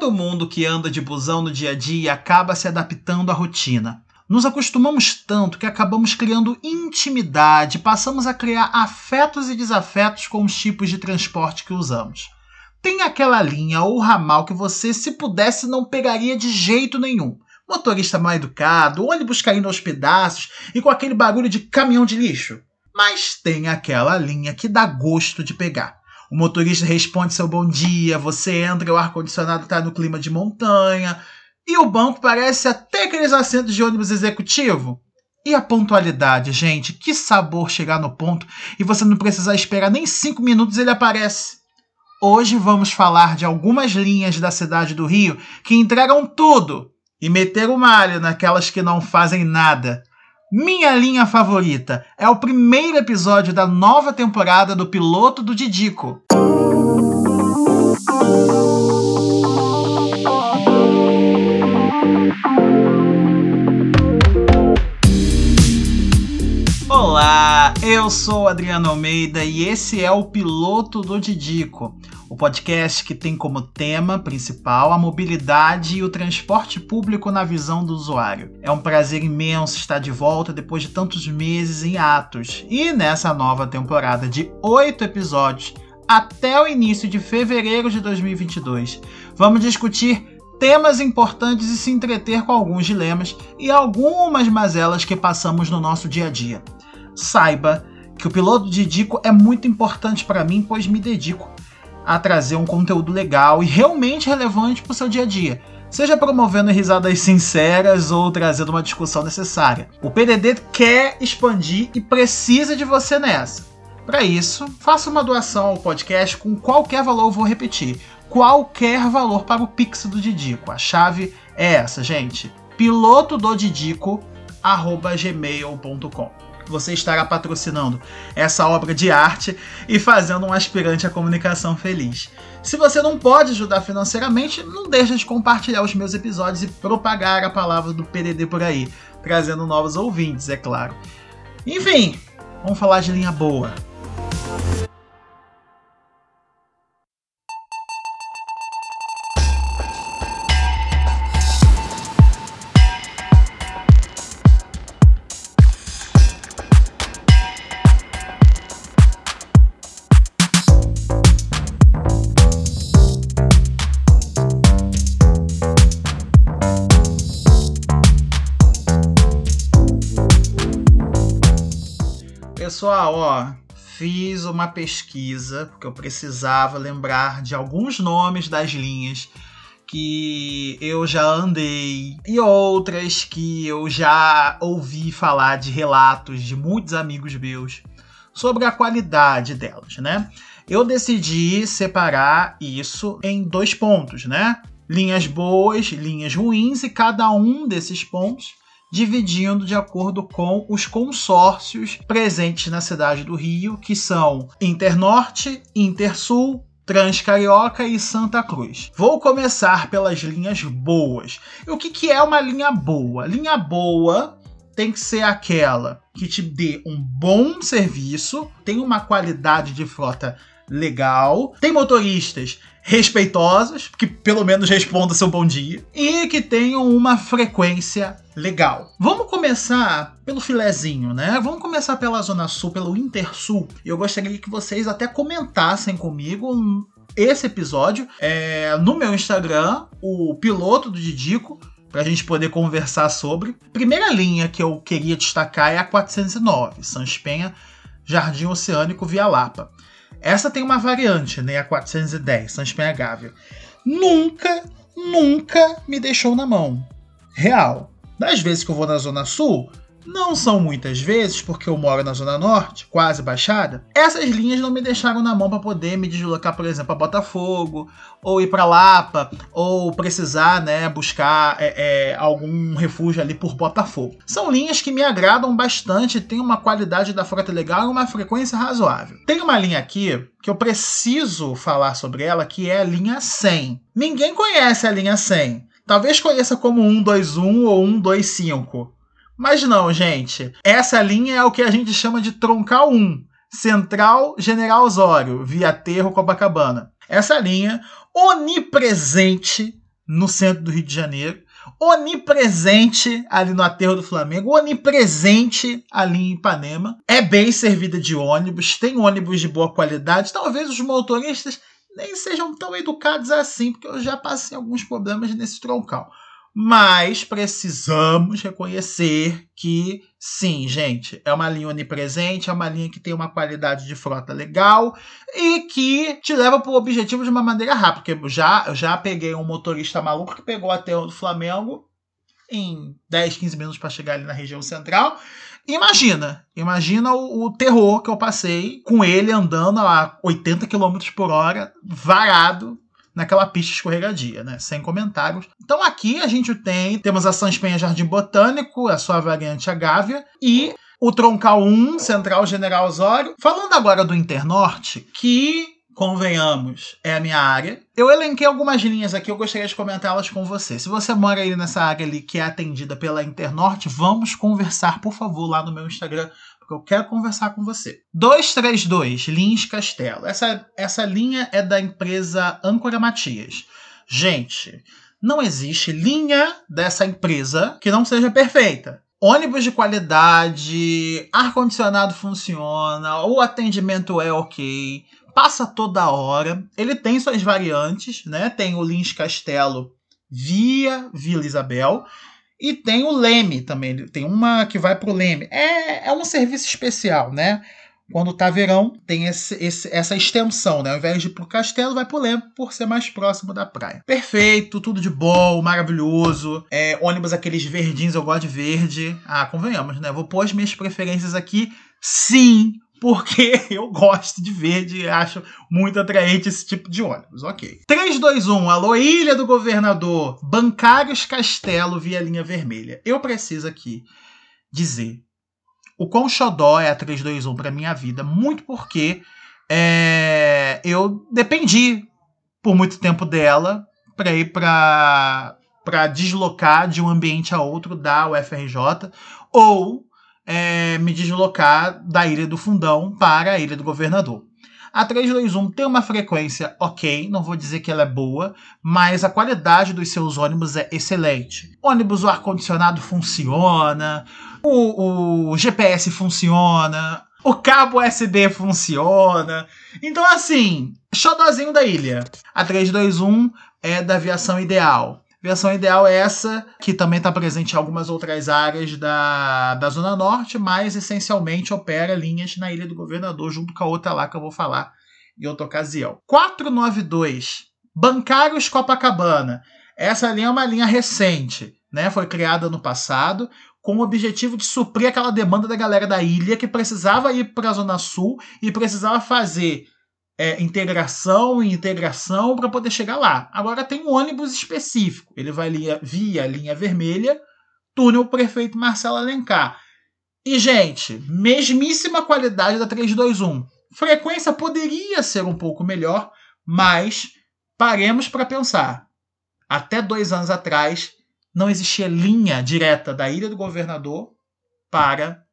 Todo mundo que anda de busão no dia a dia acaba se adaptando à rotina. Nos acostumamos tanto que acabamos criando intimidade, passamos a criar afetos e desafetos com os tipos de transporte que usamos. Tem aquela linha ou ramal que você, se pudesse, não pegaria de jeito nenhum. Motorista mal educado, ônibus caindo aos pedaços e com aquele barulho de caminhão de lixo. Mas tem aquela linha que dá gosto de pegar. O motorista responde seu bom dia, você entra o ar-condicionado está no clima de montanha, e o banco parece até aqueles assentos de ônibus executivo. E a pontualidade, gente? Que sabor chegar no ponto e você não precisar esperar nem cinco minutos ele aparece. Hoje vamos falar de algumas linhas da cidade do Rio que entregam tudo e meteram malho naquelas que não fazem nada. Minha linha favorita é o primeiro episódio da nova temporada do piloto do Didico. Olá, eu sou Adriano Almeida e esse é o piloto do Didico, o podcast que tem como tema principal a mobilidade e o transporte público na visão do usuário. É um prazer imenso estar de volta depois de tantos meses em atos e nessa nova temporada de oito episódios até o início de fevereiro de 2022. Vamos discutir temas importantes e se entreter com alguns dilemas e algumas mazelas que passamos no nosso dia a dia. Saiba que o piloto de Dico é muito importante para mim, pois me dedico a trazer um conteúdo legal e realmente relevante para o seu dia a dia, seja promovendo risadas sinceras ou trazendo uma discussão necessária. O PDD quer expandir e precisa de você nessa. Para isso, faça uma doação ao podcast com qualquer valor, vou repetir, qualquer valor para o Pix do Didico. A chave é essa, gente. pilotododidico@gmail.com você estará patrocinando essa obra de arte e fazendo um aspirante à comunicação feliz. Se você não pode ajudar financeiramente, não deixe de compartilhar os meus episódios e propagar a palavra do PDD por aí, trazendo novos ouvintes, é claro. Enfim, vamos falar de linha boa. Pessoal, ó, fiz uma pesquisa porque eu precisava lembrar de alguns nomes das linhas que eu já andei e outras que eu já ouvi falar de relatos de muitos amigos meus sobre a qualidade delas, né? Eu decidi separar isso em dois pontos, né? Linhas boas, linhas ruins e cada um desses pontos dividindo de acordo com os consórcios presentes na cidade do Rio, que são Internorte, Intersul, Transcarioca e Santa Cruz. Vou começar pelas linhas boas. E o que, que é uma linha boa? Linha boa tem que ser aquela que te dê um bom serviço, tem uma qualidade de frota legal, tem motoristas respeitosos, que pelo menos respondam seu bom dia, e que tenham uma frequência legal. Vamos começar pelo filezinho, né? Vamos começar pela Zona Sul, pelo Intersul. Eu gostaria que vocês até comentassem comigo esse episódio é, no meu Instagram, o piloto do Didico, para a gente poder conversar sobre. Primeira linha que eu queria destacar é a 409, Sans Penha, Jardim Oceânico, Via Lapa. Essa tem uma variante, né? A 410, Sans Penha Gávea. Nunca, nunca me deixou na mão. Real. Das vezes que eu vou na Zona Sul, não são muitas vezes, porque eu moro na Zona Norte, quase baixada. Essas linhas não me deixaram na mão para poder me deslocar, por exemplo, a Botafogo, ou ir para Lapa, ou precisar né, buscar é, é, algum refúgio ali por Botafogo. São linhas que me agradam bastante, têm uma qualidade da frota legal e uma frequência razoável. Tem uma linha aqui que eu preciso falar sobre ela, que é a linha 100. Ninguém conhece a linha 100. Talvez conheça como 121 ou 125. Mas não, gente. Essa linha é o que a gente chama de troncal 1, Central General Osório, via Terro Copacabana. Essa linha onipresente no centro do Rio de Janeiro, onipresente ali no aterro do Flamengo, onipresente ali em Ipanema. É bem servida de ônibus, tem ônibus de boa qualidade. Talvez os motoristas nem sejam tão educados assim, porque eu já passei alguns problemas nesse troncal. Mas precisamos reconhecer que, sim, gente, é uma linha onipresente, é uma linha que tem uma qualidade de frota legal e que te leva para o objetivo de uma maneira rápida. Porque eu já, eu já peguei um motorista maluco que pegou até o Flamengo em 10, 15 minutos para chegar ali na região central. Imagina, imagina o, o, terror que eu passei com ele andando a 80 km por hora, varado naquela pista escorregadia, né? Sem comentários. Então aqui a gente tem, temos a Sans Penha Jardim Botânico, a sua variante a Gávea, e o Troncal 1, Central General Osório. Falando agora do Internorte, que convenhamos, é a minha área. Eu elenquei algumas linhas aqui, eu gostaria de comentá-las com você. Se você mora aí nessa área ali que é atendida pela Internorte, vamos conversar, por favor, lá no meu Instagram, porque eu quero conversar com você. 232, Lins Castelo. Essa, essa linha é da empresa Âncora Matias. Gente, não existe linha dessa empresa que não seja perfeita. Ônibus de qualidade, ar-condicionado funciona, o atendimento é ok, passa toda hora. Ele tem suas variantes, né? Tem o Lins Castelo via Vila Isabel e tem o Leme também. Tem uma que vai para o Leme. É, é um serviço especial, né? Quando tá verão, tem esse, esse, essa extensão, né? Ao invés de ir pro castelo, vai pro Leme por ser mais próximo da praia. Perfeito, tudo de bom, maravilhoso. É, ônibus aqueles verdinhos, eu gosto de verde. Ah, convenhamos, né? Vou pôr as minhas preferências aqui. Sim, porque eu gosto de verde e acho muito atraente esse tipo de ônibus. Ok. 321, alô Ilha do Governador, Bancários Castelo via linha vermelha. Eu preciso aqui dizer o quão xodó é a 321 para minha vida, muito porque é, eu dependi por muito tempo dela para ir para para deslocar de um ambiente a outro da UFRJ ou é, me deslocar da Ilha do Fundão para a Ilha do Governador. A 321 tem uma frequência ok, não vou dizer que ela é boa, mas a qualidade dos seus ônibus é excelente. Ônibus, o ar-condicionado funciona, o, o GPS funciona, o cabo USB funciona. Então, assim, xodozinho da ilha. A 321 é da aviação ideal. Versão ideal é essa, que também está presente em algumas outras áreas da, da Zona Norte, mas essencialmente opera linhas na Ilha do Governador, junto com a outra lá que eu vou falar em outra ocasião. 492, Bancários Copacabana. Essa linha é uma linha recente, né? foi criada no passado, com o objetivo de suprir aquela demanda da galera da ilha que precisava ir para a Zona Sul e precisava fazer é, integração e integração para poder chegar lá. Agora tem um ônibus específico. Ele vai via, via linha vermelha, túnel prefeito Marcelo Alencar. E, gente, mesmíssima qualidade da 321. Frequência poderia ser um pouco melhor, mas paremos para pensar. Até dois anos atrás, não existia linha direta da Ilha do Governador para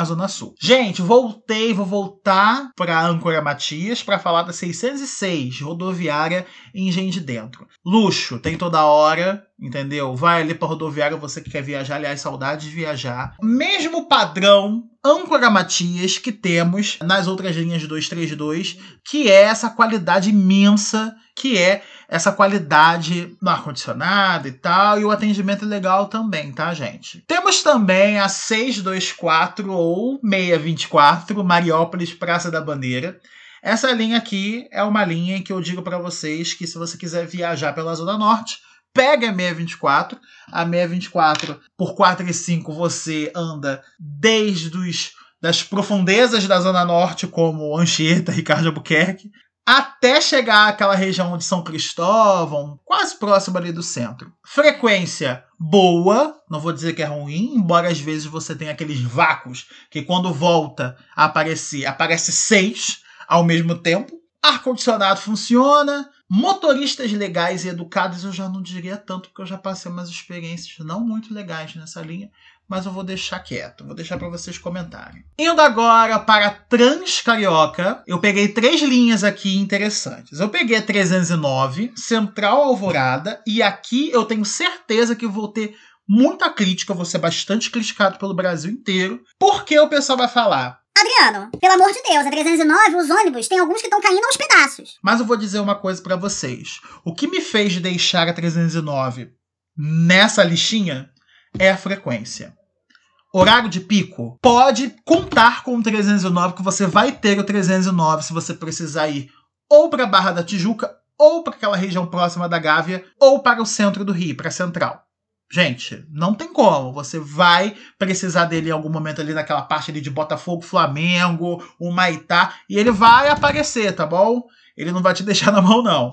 a Zona Sul. Gente, voltei, vou voltar para Âncora Matias para falar da 606, rodoviária em Engenho de Dentro. Luxo, tem toda hora, entendeu? Vai ali para rodoviária você que quer viajar, aliás, saudade de viajar. Mesmo padrão Âncora Matias que temos nas outras linhas 232, que é essa qualidade imensa que é essa qualidade no ar-condicionado e tal, e o atendimento é legal também, tá, gente? Temos também a 624 ou 624, Mariópolis Praça da Bandeira. Essa linha aqui é uma linha que eu digo para vocês que se você quiser viajar pela Zona Norte, pega a 624. A 624 por 4 e 5 você anda desde os das profundezas da Zona Norte, como Anchieta, Ricardo Albuquerque, até chegar àquela região de São Cristóvão, quase próximo ali do centro. Frequência boa, não vou dizer que é ruim, embora às vezes você tenha aqueles vácuos que quando volta a aparecer, aparece seis ao mesmo tempo. Ar-condicionado funciona, Motoristas legais e educados eu já não diria tanto, porque eu já passei umas experiências não muito legais nessa linha, mas eu vou deixar quieto, vou deixar para vocês comentarem. Indo agora para Transcarioca, eu peguei três linhas aqui interessantes. Eu peguei a 309, Central Alvorada, e aqui eu tenho certeza que vou ter muita crítica, vou ser bastante criticado pelo Brasil inteiro, porque o pessoal vai falar. Adriano, pelo amor de Deus, a 309, os ônibus, tem alguns que estão caindo aos pedaços. Mas eu vou dizer uma coisa para vocês. O que me fez deixar a 309 nessa listinha é a frequência horário de pico, pode contar com o 309, que você vai ter o 309 se você precisar ir ou para a Barra da Tijuca, ou para aquela região próxima da Gávea, ou para o centro do Rio, para a Central. Gente, não tem como. Você vai precisar dele em algum momento ali naquela parte ali de Botafogo, Flamengo, o Maitá, e ele vai aparecer, tá bom? Ele não vai te deixar na mão, não.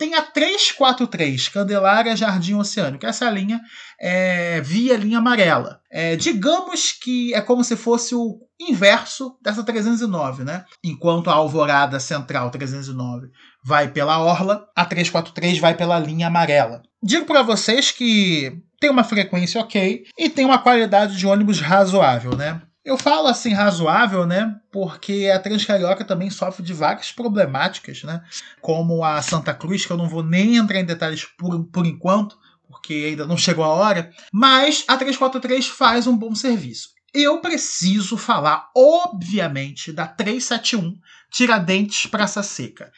Tem a 343, Candelária Jardim Oceânico. Essa linha é via linha amarela. É, digamos que é como se fosse o inverso dessa 309, né? Enquanto a Alvorada Central 309 vai pela orla, a 343 vai pela linha amarela. Digo para vocês que tem uma frequência ok e tem uma qualidade de ônibus razoável, né? Eu falo assim razoável, né? Porque a Transcarioca também sofre de várias problemáticas, né? Como a Santa Cruz, que eu não vou nem entrar em detalhes por, por enquanto, porque ainda não chegou a hora. Mas a 343 faz um bom serviço. Eu preciso falar, obviamente, da 371 Tiradentes Praça Seca.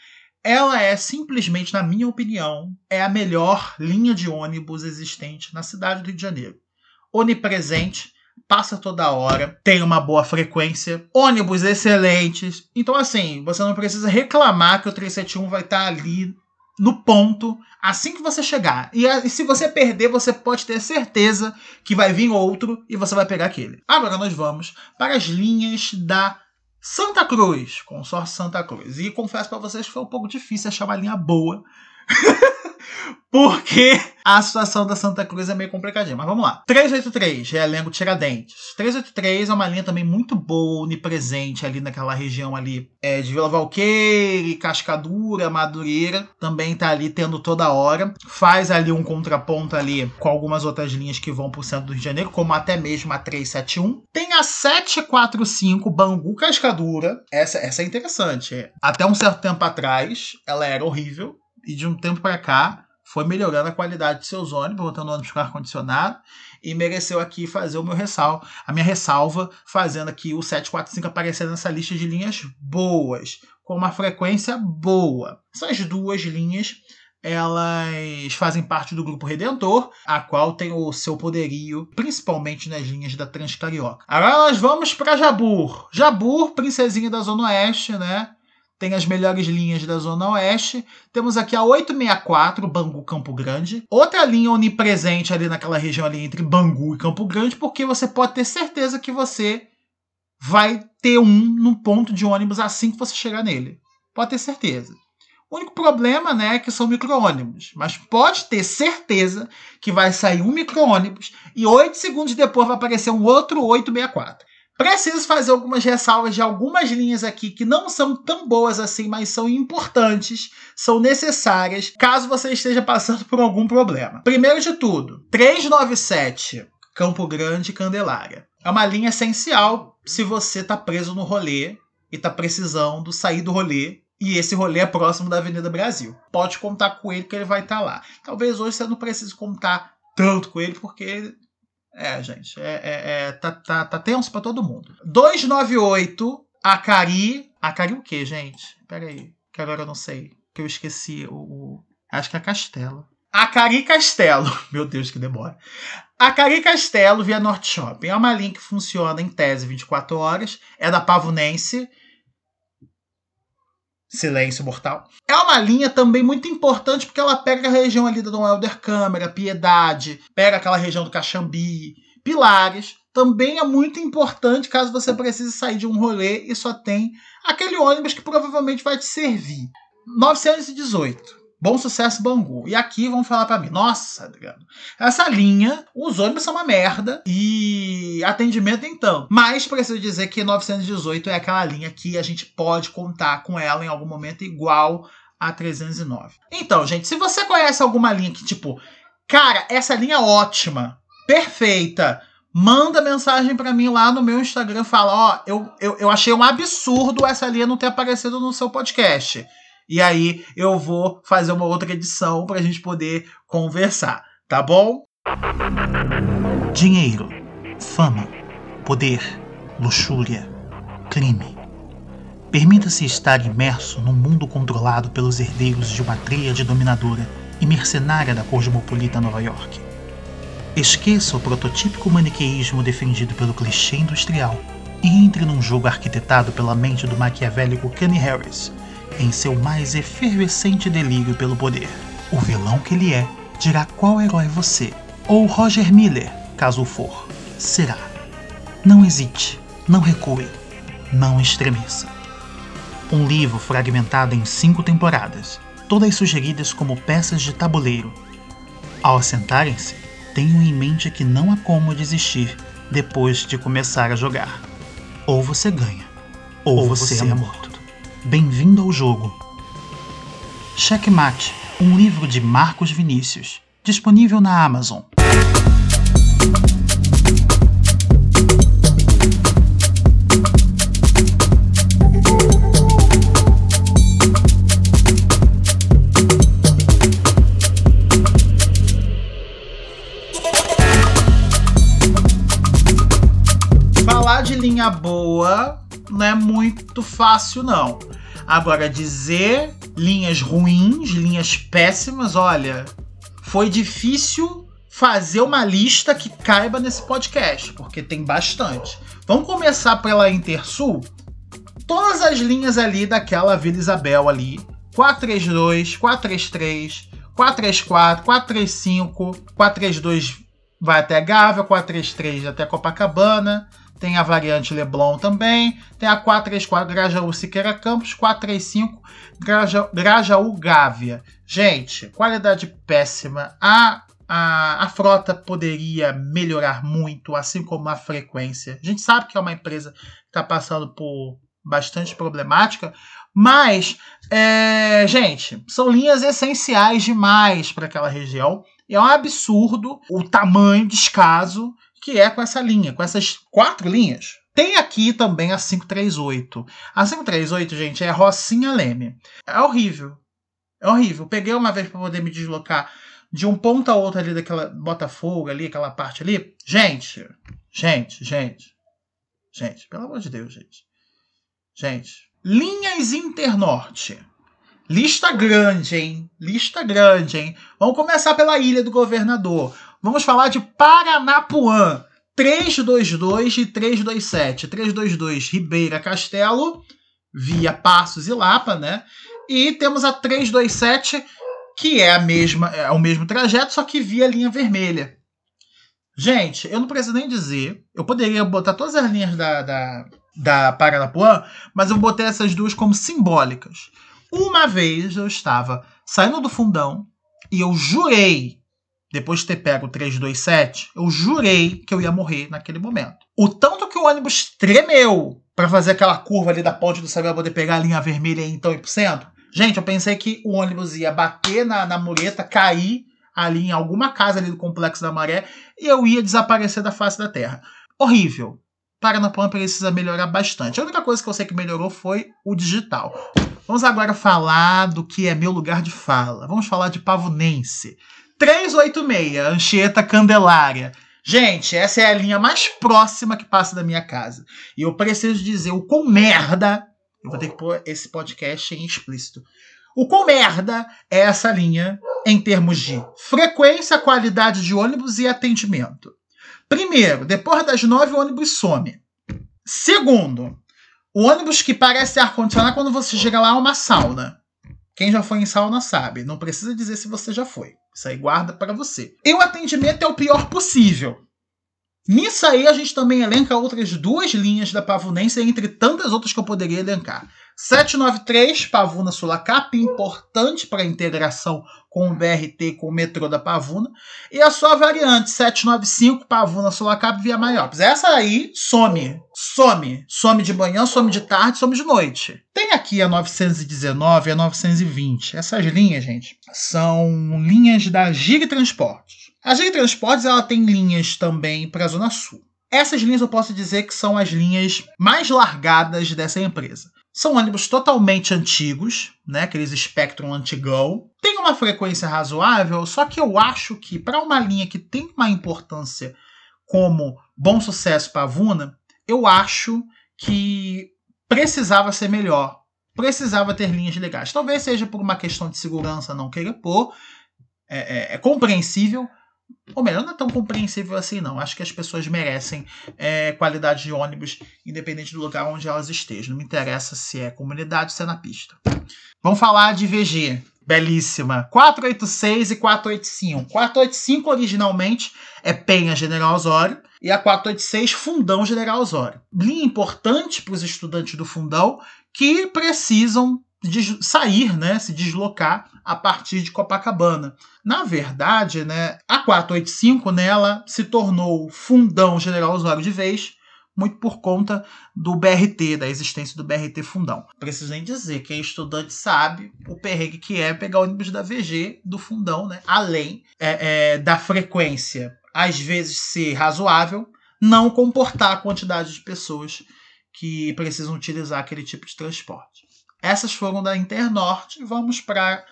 Ela é simplesmente, na minha opinião, é a melhor linha de ônibus existente na cidade do Rio de Janeiro. Onipresente, passa toda hora, tem uma boa frequência, ônibus excelentes. Então, assim, você não precisa reclamar que o 371 vai estar ali no ponto assim que você chegar. E, e, se você perder, você pode ter certeza que vai vir outro e você vai pegar aquele. Agora nós vamos para as linhas da Santa Cruz, consórcio Santa Cruz. E confesso para vocês que foi um pouco difícil achar uma linha boa. Porque a situação da Santa Cruz é meio complicadinha. Mas vamos lá. 383, Realengo Tiradentes. 383 é uma linha também muito boa, onipresente ali naquela região ali é, de Vila Valqueire, Cascadura, Madureira. Também tá ali tendo toda hora. Faz ali um contraponto ali com algumas outras linhas que vão pro centro do Rio de Janeiro, como até mesmo a 371. Tem a 745 Bangu Cascadura. Essa, essa é interessante. Até um certo tempo atrás, ela era horrível. E de um tempo para cá, foi melhorando a qualidade de seus ônibus, botando ônibus com ar-condicionado, e mereceu aqui fazer o meu ressalvo, a minha ressalva, fazendo aqui o 745 aparecer nessa lista de linhas boas, com uma frequência boa. Essas duas linhas elas fazem parte do grupo Redentor, a qual tem o seu poderio, principalmente nas linhas da Transcarioca. Agora nós vamos para Jabur. Jabur, princesinha da Zona Oeste, né? Tem as melhores linhas da Zona Oeste. Temos aqui a 864, Bangu Campo Grande. Outra linha onipresente ali naquela região ali entre Bangu e Campo Grande, porque você pode ter certeza que você vai ter um no ponto de ônibus assim que você chegar nele. Pode ter certeza. O único problema, né, é que são micro-ônibus. Mas pode ter certeza que vai sair um micro-ônibus e oito segundos depois vai aparecer um outro 864. Preciso fazer algumas ressalvas de algumas linhas aqui que não são tão boas assim, mas são importantes, são necessárias, caso você esteja passando por algum problema. Primeiro de tudo, 397 Campo Grande Candelária. É uma linha essencial se você está preso no rolê e está precisando sair do rolê e esse rolê é próximo da Avenida Brasil. Pode contar com ele que ele vai estar tá lá. Talvez hoje você não precise contar tanto com ele, porque é, gente, é, é, é tá, tá, tá tenso pra todo mundo. 298, Acari. Acari o quê, gente? Pera aí, que agora eu não sei. Que eu esqueci o. o acho que é Castelo. Acari Castelo. Meu Deus, que demora. Acari Castelo via Norte Shopping. É uma linha que funciona em tese 24 horas. É da Pavunense Silêncio Mortal. É uma linha também muito importante porque ela pega a região ali da Dom Helder Câmara, Piedade, pega aquela região do Caxambi, Pilares. Também é muito importante caso você precise sair de um rolê e só tem aquele ônibus que provavelmente vai te servir. 918. Bom Sucesso Bangu. E aqui vão falar para mim, nossa, Adriano, essa linha, os ônibus são uma merda e atendimento então. Mas preciso dizer que 918 é aquela linha que a gente pode contar com ela em algum momento igual a 309. Então, gente, se você conhece alguma linha que, tipo, cara, essa linha é ótima, perfeita, manda mensagem para mim lá no meu Instagram, fala, ó, oh, eu, eu, eu achei um absurdo essa linha não ter aparecido no seu podcast. E aí eu vou fazer uma outra edição pra gente poder conversar, tá bom? Dinheiro, fama, poder, luxúria, crime. Permita-se estar imerso num mundo controlado pelos herdeiros de uma tríade dominadora e mercenária da cosmopolita Nova York. Esqueça o prototípico maniqueísmo defendido pelo clichê industrial e entre num jogo arquitetado pela mente do maquiavélico Kenny Harris, em seu mais efervescente delírio pelo poder. O vilão que ele é dirá qual herói você, ou Roger Miller, caso for, será. Não hesite, não recue, não estremeça um livro fragmentado em cinco temporadas, todas sugeridas como peças de tabuleiro. Ao assentarem-se, tenham em mente que não há como desistir depois de começar a jogar. Ou você ganha, ou, ou você, você é morto. Bem-vindo ao jogo. Checkmate, um livro de Marcos Vinícius, disponível na Amazon. linha boa não é muito fácil, não. Agora, dizer linhas ruins, linhas péssimas, olha, foi difícil fazer uma lista que caiba nesse podcast, porque tem bastante. Vamos começar pela Intersul? Todas as linhas ali daquela Vila Isabel ali, 432, 433, 434, 435, 432 vai até Gávea, 433 até Copacabana, tem a variante Leblon também, tem a 434 Grajaú Siqueira Campos, 435 Graja, Grajaú Gávea. Gente, qualidade péssima. A, a, a frota poderia melhorar muito, assim como a frequência. A gente sabe que é uma empresa que está passando por bastante problemática, mas, é, gente, são linhas essenciais demais para aquela região. É um absurdo o tamanho, descaso que é com essa linha, com essas quatro linhas. Tem aqui também a 538. A 538, gente, é Rocinha Leme. É horrível. É horrível. Peguei uma vez para poder me deslocar de um ponto a outro ali daquela Botafogo ali, aquela parte ali. Gente, gente, gente. Gente, pelo amor de Deus, gente. Gente, linhas Internorte. Lista grande, hein? Lista grande, hein? Vamos começar pela Ilha do Governador. Vamos falar de Paranapuã. 322 e 327. 322 Ribeira Castelo, via Passos e Lapa, né? E temos a 327, que é a mesma, é o mesmo trajeto, só que via linha vermelha. Gente, eu não preciso nem dizer. Eu poderia botar todas as linhas da, da, da Paranapuã, mas eu botei essas duas como simbólicas. Uma vez eu estava saindo do fundão e eu jurei depois de ter pego o 327, eu jurei que eu ia morrer naquele momento. O tanto que o ônibus tremeu para fazer aquela curva ali da ponte do Saber poder pegar a linha vermelha em então e por cento. Gente, eu pensei que o ônibus ia bater na, na mureta, cair ali em alguma casa ali do Complexo da Maré e eu ia desaparecer da face da Terra. Horrível. Paranapan precisa melhorar bastante. A única coisa que eu sei que melhorou foi o digital. Vamos agora falar do que é meu lugar de fala. Vamos falar de Pavunense. 386, Anchieta Candelária. Gente, essa é a linha mais próxima que passa da minha casa. E eu preciso dizer o quão merda. Eu vou ter que pôr esse podcast em explícito. O quão merda é essa linha em termos de frequência, qualidade de ônibus e atendimento. Primeiro, depois das nove, o ônibus some. Segundo, o ônibus que parece ar-condicionado quando você chega lá é uma sauna. Quem já foi em sauna sabe. Não precisa dizer se você já foi. Isso aí guarda para você. E o atendimento é o pior possível. Nisso aí a gente também elenca outras duas linhas da Pavunense, entre tantas outras que eu poderia elencar. 793, Pavuna Sulacap, importante para a integração com o BRT com o metrô da Pavuna. E a sua variante 795 Pavuna Sorocaba via Maiopes. Essa aí some. Some. Some de manhã, some de tarde, some de noite. Tem aqui a 919 e a 920. Essas linhas, gente, são linhas da Gig Transportes. A Gig Transportes ela tem linhas também para a Zona Sul. Essas linhas eu posso dizer que são as linhas mais largadas dessa empresa. São ônibus totalmente antigos, né? Aqueles Spectrum antigão. Tem uma frequência razoável, só que eu acho que para uma linha que tem uma importância como Bom Sucesso Pavuna, eu acho que precisava ser melhor. Precisava ter linhas legais. Talvez seja por uma questão de segurança não queira pôr. É, é, é compreensível, ou melhor, não é tão compreensível assim, não. Acho que as pessoas merecem é, qualidade de ônibus, independente do lugar onde elas estejam. Não me interessa se é comunidade ou se é na pista. Vamos falar de VG. Belíssima. 486 e 485. 485 originalmente é Penha General Osório e a 486 Fundão General Osório. Linha importante para os estudantes do Fundão que precisam sair, né, se deslocar a partir de Copacabana. Na verdade, né, a 485 nela se tornou fundão General Osório de vez, muito por conta do BRT, da existência do BRT Fundão. Preciso nem dizer, quem é estudante sabe o perrengue que é pegar ônibus da VG do Fundão, né? além é, é, da frequência, às vezes ser razoável, não comportar a quantidade de pessoas que precisam utilizar aquele tipo de transporte. Essas foram da Internorte. Vamos para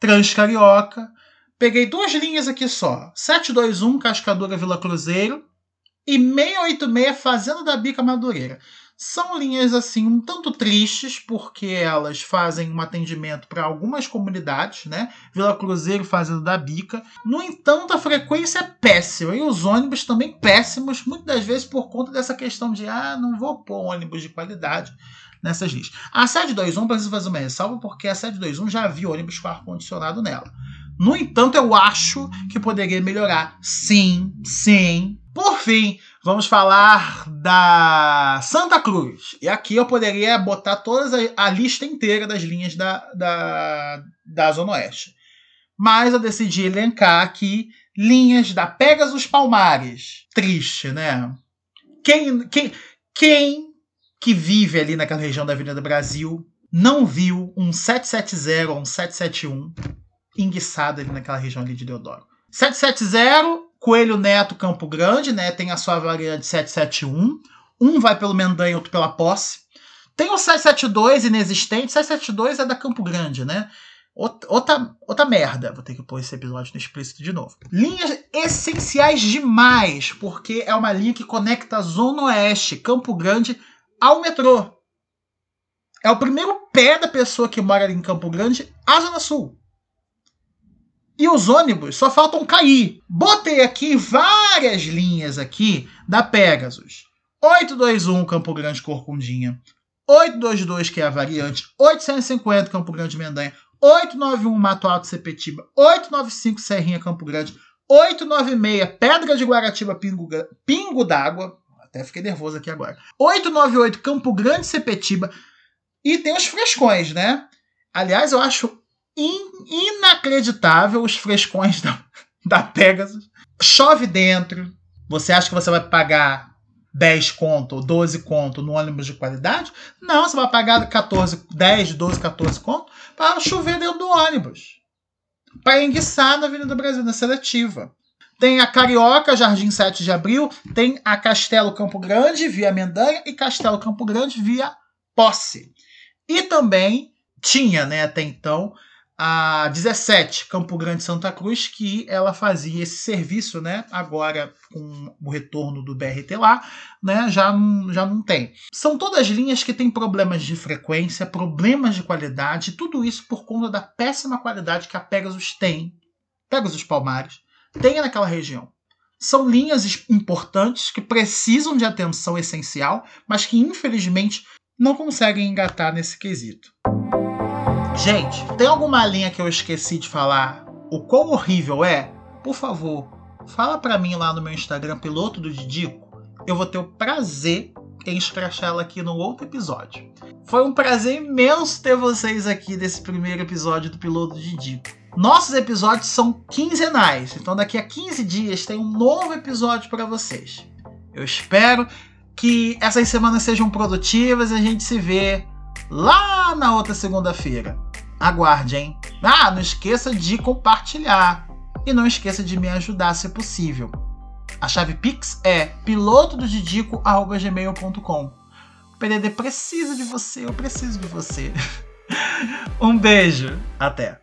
Transcarioca. Peguei duas linhas aqui só: 721 Cascadura Vila Cruzeiro e 686 Fazenda da Bica Madureira. São linhas assim um tanto tristes porque elas fazem um atendimento para algumas comunidades, né? Vila Cruzeiro, Fazenda da Bica. No entanto, a frequência é péssima e os ônibus também péssimos, muitas das vezes por conta dessa questão de ah, não vou pôr ônibus de qualidade nessas linhas. A 721 precisa fazer uma ressalva porque a 721 já havia ônibus com ar-condicionado nela. No entanto, eu acho que poderia melhorar. Sim, sim. Por fim, vamos falar da Santa Cruz. E aqui eu poderia botar toda a, a lista inteira das linhas da, da, da Zona Oeste. Mas eu decidi elencar aqui linhas da Pegasus Palmares. Triste, né? Quem, quem, quem que vive ali naquela região da Avenida Brasil não viu um 770 ou um 771 enguiçado ali naquela região ali de Deodoro. 770, Coelho Neto, Campo Grande, né? Tem a sua variante 771. Um vai pelo Mendanha, outro pela Posse. Tem o 772 inexistente. 772 é da Campo Grande, né? Outra, outra merda. Vou ter que pôr esse episódio no explícito de novo. Linhas essenciais demais, porque é uma linha que conecta a Zona Oeste, Campo Grande, ao metrô. É o primeiro pé da pessoa que mora ali em Campo Grande à Zona Sul. E os ônibus só faltam cair. Botei aqui várias linhas aqui da Pegasus. 821 Campo Grande Corcundinha. 822 que é a variante. 850 Campo Grande Mendanha. 891 Mato Alto Sepetiba. 895 Serrinha Campo Grande. 896 Pedra de Guaratiba Pingo, Pingo d'Água. Até fiquei nervoso aqui agora. 898 Campo Grande Sepetiba. E tem os frescões, né? Aliás, eu acho in inacreditável os frescões da, da Pegasus. Chove dentro. Você acha que você vai pagar 10 conto ou 12 conto no ônibus de qualidade? Não, você vai pagar 14, 10, 12, 14 conto para chover dentro do ônibus. Para enguiçar na Avenida Brasil, na seletiva. Tem a Carioca, Jardim 7 de Abril. Tem a Castelo Campo Grande, via Mendanha. E Castelo Campo Grande, via Posse. E também tinha, né, até então, a 17, Campo Grande Santa Cruz, que ela fazia esse serviço, né? Agora, com o retorno do BRT lá, né? Já não, já não tem. São todas linhas que têm problemas de frequência, problemas de qualidade, tudo isso por conta da péssima qualidade que a Pegasus tem, Pegasus Palmares, tem naquela região. São linhas importantes que precisam de atenção essencial, mas que infelizmente não conseguem engatar nesse quesito. Gente, tem alguma linha que eu esqueci de falar? O quão horrível é? Por favor, fala para mim lá no meu Instagram, piloto do Didico. Eu vou ter o prazer em escrachar ela aqui no outro episódio. Foi um prazer imenso ter vocês aqui nesse primeiro episódio do piloto do Didico. Nossos episódios são quinzenais, então daqui a 15 dias tem um novo episódio para vocês. Eu espero que essas semanas sejam produtivas e a gente se vê lá na outra segunda-feira. Aguarde, hein? Ah, não esqueça de compartilhar e não esqueça de me ajudar se possível. A chave Pix é pilotodidico@gmail.com. O PDD precisa de você, eu preciso de você. um beijo, até.